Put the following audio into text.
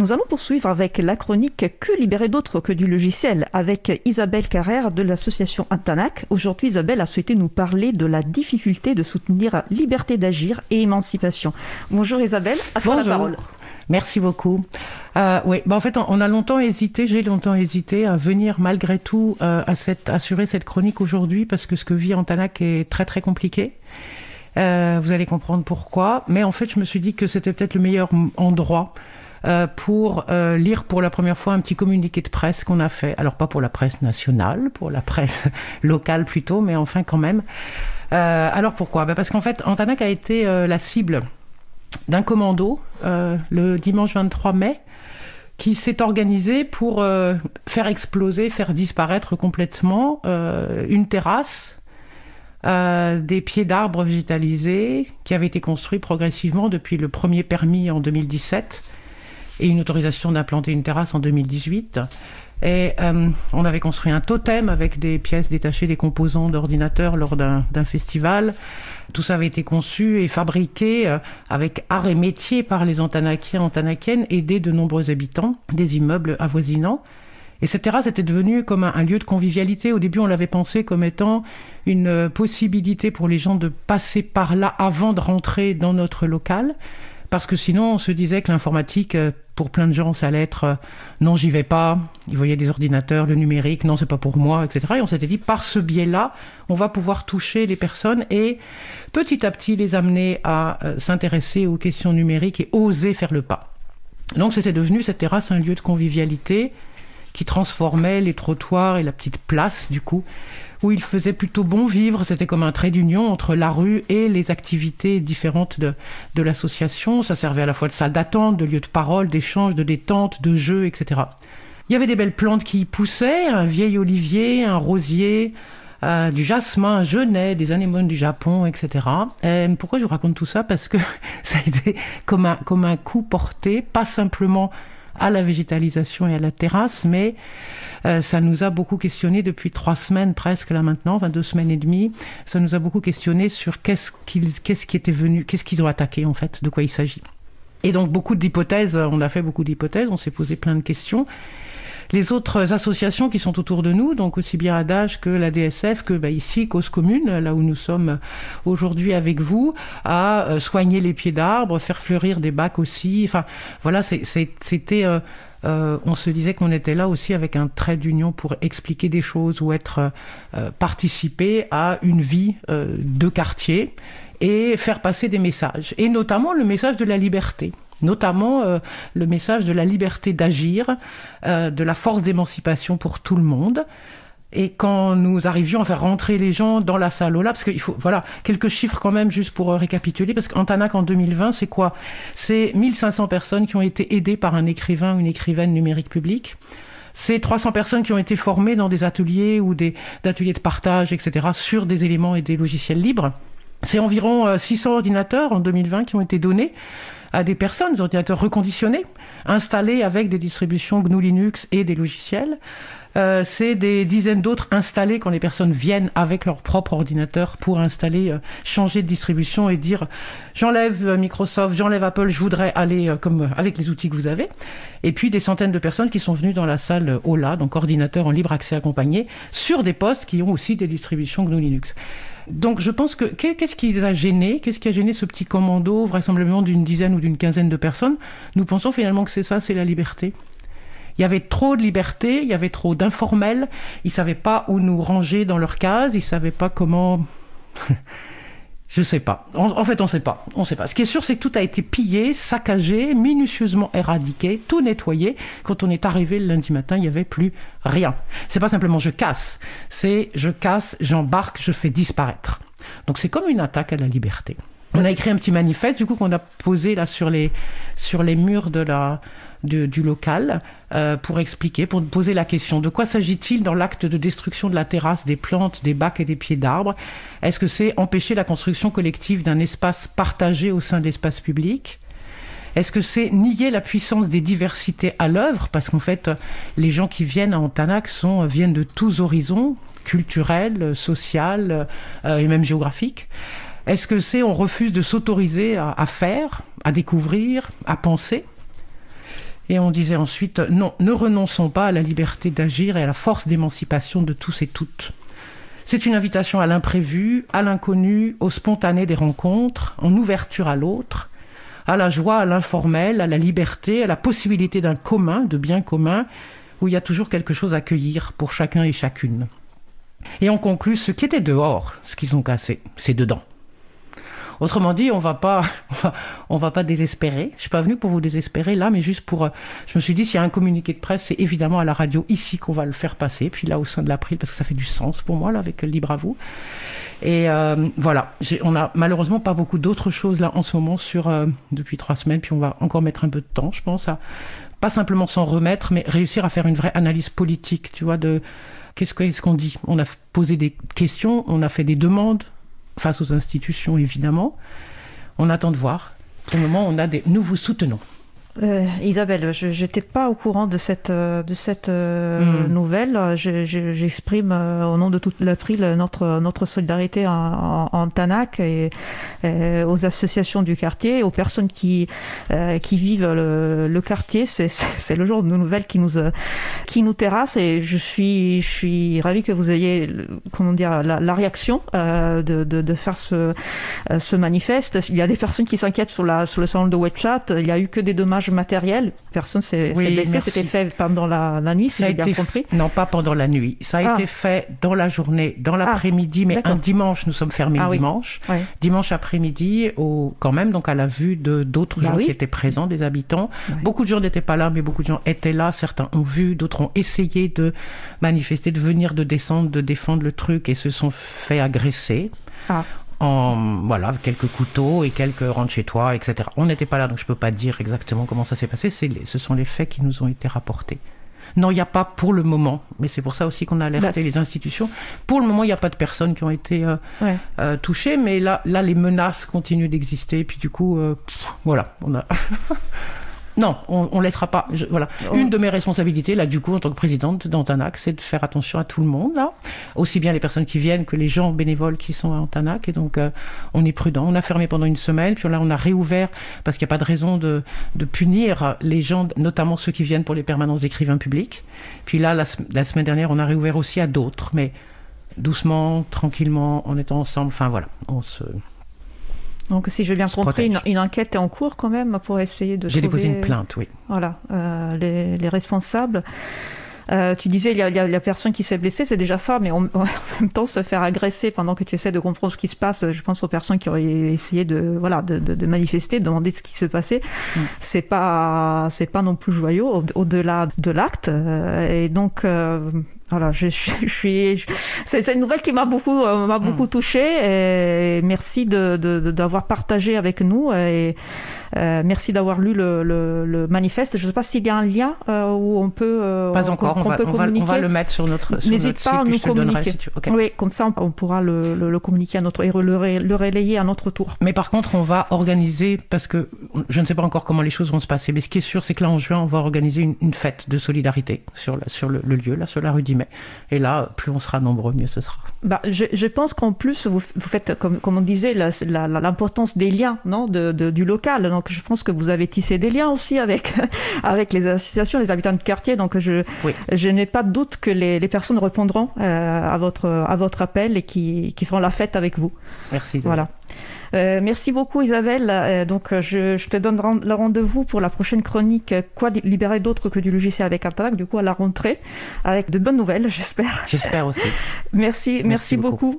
Nous allons poursuivre avec la chronique Que libérer d'autres que du logiciel avec Isabelle Carrère de l'association Antanac. Aujourd'hui, Isabelle a souhaité nous parler de la difficulté de soutenir liberté d'agir et émancipation. Bonjour Isabelle, à toi la parole. Merci beaucoup. Euh, oui, bah en fait, on a longtemps hésité, j'ai longtemps hésité à venir malgré tout euh, à cette, assurer cette chronique aujourd'hui parce que ce que vit Antanac est très très compliqué. Euh, vous allez comprendre pourquoi. Mais en fait, je me suis dit que c'était peut-être le meilleur endroit euh, pour euh, lire pour la première fois un petit communiqué de presse qu'on a fait. Alors pas pour la presse nationale, pour la presse locale plutôt, mais enfin quand même. Euh, alors pourquoi? Ben Parce qu'en fait, Antanac a été la cible d'un commando le dimanche 23 mai qui s'est organisé pour faire exploser, faire disparaître complètement une terrasse des pieds d'arbres végétalisés qui avaient été construits progressivement depuis le premier permis en 2017 et une autorisation d'implanter une terrasse en 2018. Et euh, on avait construit un totem avec des pièces détachées des composants d'ordinateur lors d'un festival. Tout ça avait été conçu et fabriqué euh, avec art et métier par les Antanakiens, Antanakiennes, aidés de nombreux habitants des immeubles avoisinants. Et cette terrasse était devenue comme un, lieu de convivialité. Au début, on l'avait pensé comme étant une euh, possibilité pour les gens de passer par là avant de rentrer dans notre local. Parce que sinon, on se disait que l'informatique, euh, pour plein de gens, ça allait être euh, non, j'y vais pas. Ils voyaient des ordinateurs, le numérique, non, c'est pas pour moi, etc. Et on s'était dit, par ce biais-là, on va pouvoir toucher les personnes et petit à petit les amener à euh, s'intéresser aux questions numériques et oser faire le pas. Donc, c'était devenu cette terrasse un lieu de convivialité qui transformait les trottoirs et la petite place, du coup, où il faisait plutôt bon vivre. C'était comme un trait d'union entre la rue et les activités différentes de, de l'association. Ça servait à la fois de salle d'attente, de lieu de parole, d'échange, de détente, de jeu, etc. Il y avait des belles plantes qui y poussaient, un vieil olivier, un rosier, euh, du jasmin, un genêt, des anémones du Japon, etc. Et pourquoi je vous raconte tout ça? Parce que ça a été comme un, comme un coup porté, pas simplement à la végétalisation et à la terrasse, mais euh, ça nous a beaucoup questionné depuis trois semaines presque là maintenant, enfin deux semaines et demie. Ça nous a beaucoup questionné sur qu'est-ce qu'ils, qu'est-ce qui était venu, qu'est-ce qu'ils ont attaqué en fait, de quoi il s'agit. Et donc beaucoup d'hypothèses, on a fait beaucoup d'hypothèses, on s'est posé plein de questions les autres associations qui sont autour de nous, donc aussi bien Adage que la DSF, que bah, ici, Cause Commune, là où nous sommes aujourd'hui avec vous, à euh, soigner les pieds d'arbres, faire fleurir des bacs aussi. Enfin, voilà, c'était... Euh, euh, on se disait qu'on était là aussi avec un trait d'union pour expliquer des choses ou être participer à une vie de quartier et faire passer des messages et notamment le message de la liberté notamment euh, le message de la liberté d'agir, euh, de la force d'émancipation pour tout le monde. Et quand nous arrivions à faire rentrer les gens dans la salle là, parce qu'il faut, voilà, quelques chiffres quand même juste pour euh, récapituler, parce qu'Antanac en 2020, c'est quoi? C'est 1500 personnes qui ont été aidées par un écrivain ou une écrivaine numérique publique. C'est 300 personnes qui ont été formées dans des ateliers ou des ateliers de partage, etc., sur des éléments et des logiciels libres. C'est environ 600 ordinateurs en 2020 qui ont été donnés à des personnes, des ordinateurs reconditionnés, installés avec des distributions GNU Linux et des logiciels. Euh, c'est des dizaines d'autres installés quand les personnes viennent avec leur propre ordinateur pour installer, euh, changer de distribution et dire j'enlève euh, Microsoft, j'enlève Apple, je voudrais aller comme avec les outils que vous avez. Et puis des centaines de personnes qui sont venues dans la salle OLA, donc ordinateur en libre accès accompagné, sur des postes qui ont aussi des distributions GNU Linux. Donc je pense que qu'est-ce qui les a gênés? Qu'est-ce qui a gêné ce petit commando, vraisemblablement d'une dizaine ou d'une quinzaine de personnes? Nous pensons finalement que c'est ça, c'est la liberté. Il y avait trop de liberté, il y avait trop d'informels, ils ne savaient pas où nous ranger dans leur case, ils ne savaient pas comment... Je sais pas. En, fait, on sait pas. On sait pas. Ce qui est sûr, c'est que tout a été pillé, saccagé, minutieusement éradiqué, tout nettoyé. Quand on est arrivé le lundi matin, il n'y avait plus rien. C'est pas simplement je casse, c'est je casse, j'embarque, je fais disparaître. Donc c'est comme une attaque à la liberté. On a écrit un petit manifeste, du coup, qu'on a posé là sur les, sur les murs de la, du local euh, pour expliquer, pour poser la question. De quoi s'agit-il dans l'acte de destruction de la terrasse, des plantes, des bacs et des pieds d'arbres? Est-ce que c'est empêcher la construction collective d'un espace partagé au sein de l'espace public? Est-ce que c'est nier la puissance des diversités à l'œuvre? Parce qu'en fait, les gens qui viennent à Antanac sont, viennent de tous horizons, culturels, sociaux euh, et même géographiques. Est-ce que c'est on refuse de s'autoriser à, faire, à découvrir, à penser? Et on disait ensuite, non, ne renonçons pas à la liberté d'agir et à la force d'émancipation de tous et toutes. C'est une invitation à l'imprévu, à l'inconnu, au spontané des rencontres, en ouverture à l'autre, à la joie, à l'informel, à la liberté, à la possibilité d'un commun, de bien commun, où il y a toujours quelque chose à cueillir pour chacun et chacune. Et on conclut ce qui était dehors, ce qu'ils ont cassé, c'est dedans. Autrement dit, on va pas, on va, pas désespérer. Je suis pas venu pour vous désespérer là, mais juste pour. Euh, je me suis dit, s'il y a un communiqué de presse, c'est évidemment à la radio ici qu'on va le faire passer. Puis là, au sein de l'April, parce que ça fait du sens pour moi là avec Libre à vous. Et euh, voilà, on a malheureusement pas beaucoup d'autres choses là en ce moment sur euh, depuis trois semaines. Puis on va encore mettre un peu de temps, je pense, à pas simplement s'en remettre, mais réussir à faire une vraie analyse politique, tu vois, de qu'est-ce qu'on dit? On a posé des questions, on a fait des demandes face aux institutions, évidemment. On attend de voir. Pour le moment, on a des... nous vous soutenons. Euh, Isabelle, je n'étais pas au courant de cette, euh, de cette euh, hmm. nouvelle. J'exprime au nom de toute l'April notre, notre solidarité en, en, Tanac et, aux associations du quartier, aux personnes qui, qui vivent le, le quartier. C'est le genre de nouvelles qui nous, qui nous terrasse et je suis, je suis ravie que vous ayez comment dire, la, la réaction de, de, de, faire ce, ce manifeste. Il y a des personnes qui s'inquiètent sur, la, sur le salon de WeChat. Il n'y a eu que des dommages matériel. Personne s'est blessé. C'était fait pendant la, nuit, si j'ai bien compris. Non, pas pendant la nuit. Ça a ah. été fait dans la journée, dans ah, l'après-midi, mais un dimanche. Nous sommes fermés ah dimanche. Dimanche après-midi, quand même, donc à la vue de d'autres bah gens qui étaient présents, des habitants. Beaucoup de gens n'étaient pas là, mais beaucoup de gens étaient là. Certains ont vu, d'autres ont essayé de manifester, de venir, de descendre, de défendre le truc et se sont fait agresser en voilà quelques couteaux et quelques rentre chez toi, etc. On n'était pas là, donc je peux pas dire exactement comment ça s'est passé. Ce sont les faits qui nous ont été rapportés. Non, il n'y a pas pour le moment, mais c'est pour ça aussi qu'on a alerté bah, les institutions. Pour le moment, il n'y a pas de personnes qui ont été euh, euh, touchées, mais là, là, les menaces continuent d'exister. Et puis du coup, euh, voilà, on a. Non, on, ne laissera pas. voilà. Oh. Une de mes responsabilités, là, du coup, en tant que présidente d'Antanac, c'est de faire attention à tout le monde, là. Aussi bien les personnes qui viennent que les gens bénévoles qui sont à Antanac. Et donc, euh, on est prudent. On a fermé pendant une semaine, puis là, on a réouvert parce qu'il n'y a pas de raison de, punir les gens, notamment ceux qui viennent pour les permanences d'écrivains publics. Puis là, la, la semaine dernière, on a réouvert aussi à d'autres, mais doucement, tranquillement, en étant ensemble. Enfin, voilà, on se. Donc, si j'ai bien compris, une, enquête est en cours quand même pour essayer de. J'ai déposé une plainte, oui. Voilà, euh, les, responsables. Euh, tu disais, il y, a, la personne qui s'est blessée, c'est déjà ça, mais en, même temps, se faire agresser pendant que tu essaies de comprendre ce qui se passe, je pense aux personnes qui auraient essayé de, voilà, de, manifester, de demander ce qui se passait, mm. c'est pas, c'est pas non plus joyeux au-delà de l'acte. Euh, et donc, voilà, je, je, suis. C'est une nouvelle qui m'a beaucoup, euh, m'a beaucoup mm. touchée. Et merci de d'avoir partagé avec nous. Et merci d'avoir lu le, le, manifeste. Je ne sais pas s'il y a un lien euh, où on peut. pas encore. On, va, on, va, on, va, le mettre sur notre. N'hésite pas à nous communiquer. Oui, comme ça, on, pourra le, le, communiquer à notre et le, relayer à notre tour. Mais par contre, on va organiser parce que je ne sais pas encore comment les choses vont se passer. Mais ce qui est sûr, c'est que là en juin, on va organiser une, une fête de solidarité sur, sur le, lieu, là, sur la rue d'Imet. Et là, plus on sera nombreux, mieux ce sera. Bah, je, je pense qu'en plus, vous, vous, faites, comme, comme on disait, l'importance des liens non, de, de, du local. Donc, je pense que vous avez tissé des liens aussi avec, avec les associations, les habitants de quartier. Donc, je, je n'ai pas de doute que les, les personnes répondront euh, à, votre, à votre appel et qui, qui feront la fête avec vous. Merci. Voilà. Euh, merci beaucoup Isabelle. Euh, donc je, je, te donne le rendez-vous pour la prochaine chronique Quoi libérer d'autre que du logiciel avec Interact, du coup à la rentrée, avec de bonnes nouvelles, j'espère. J'espère aussi. merci, merci, beaucoup.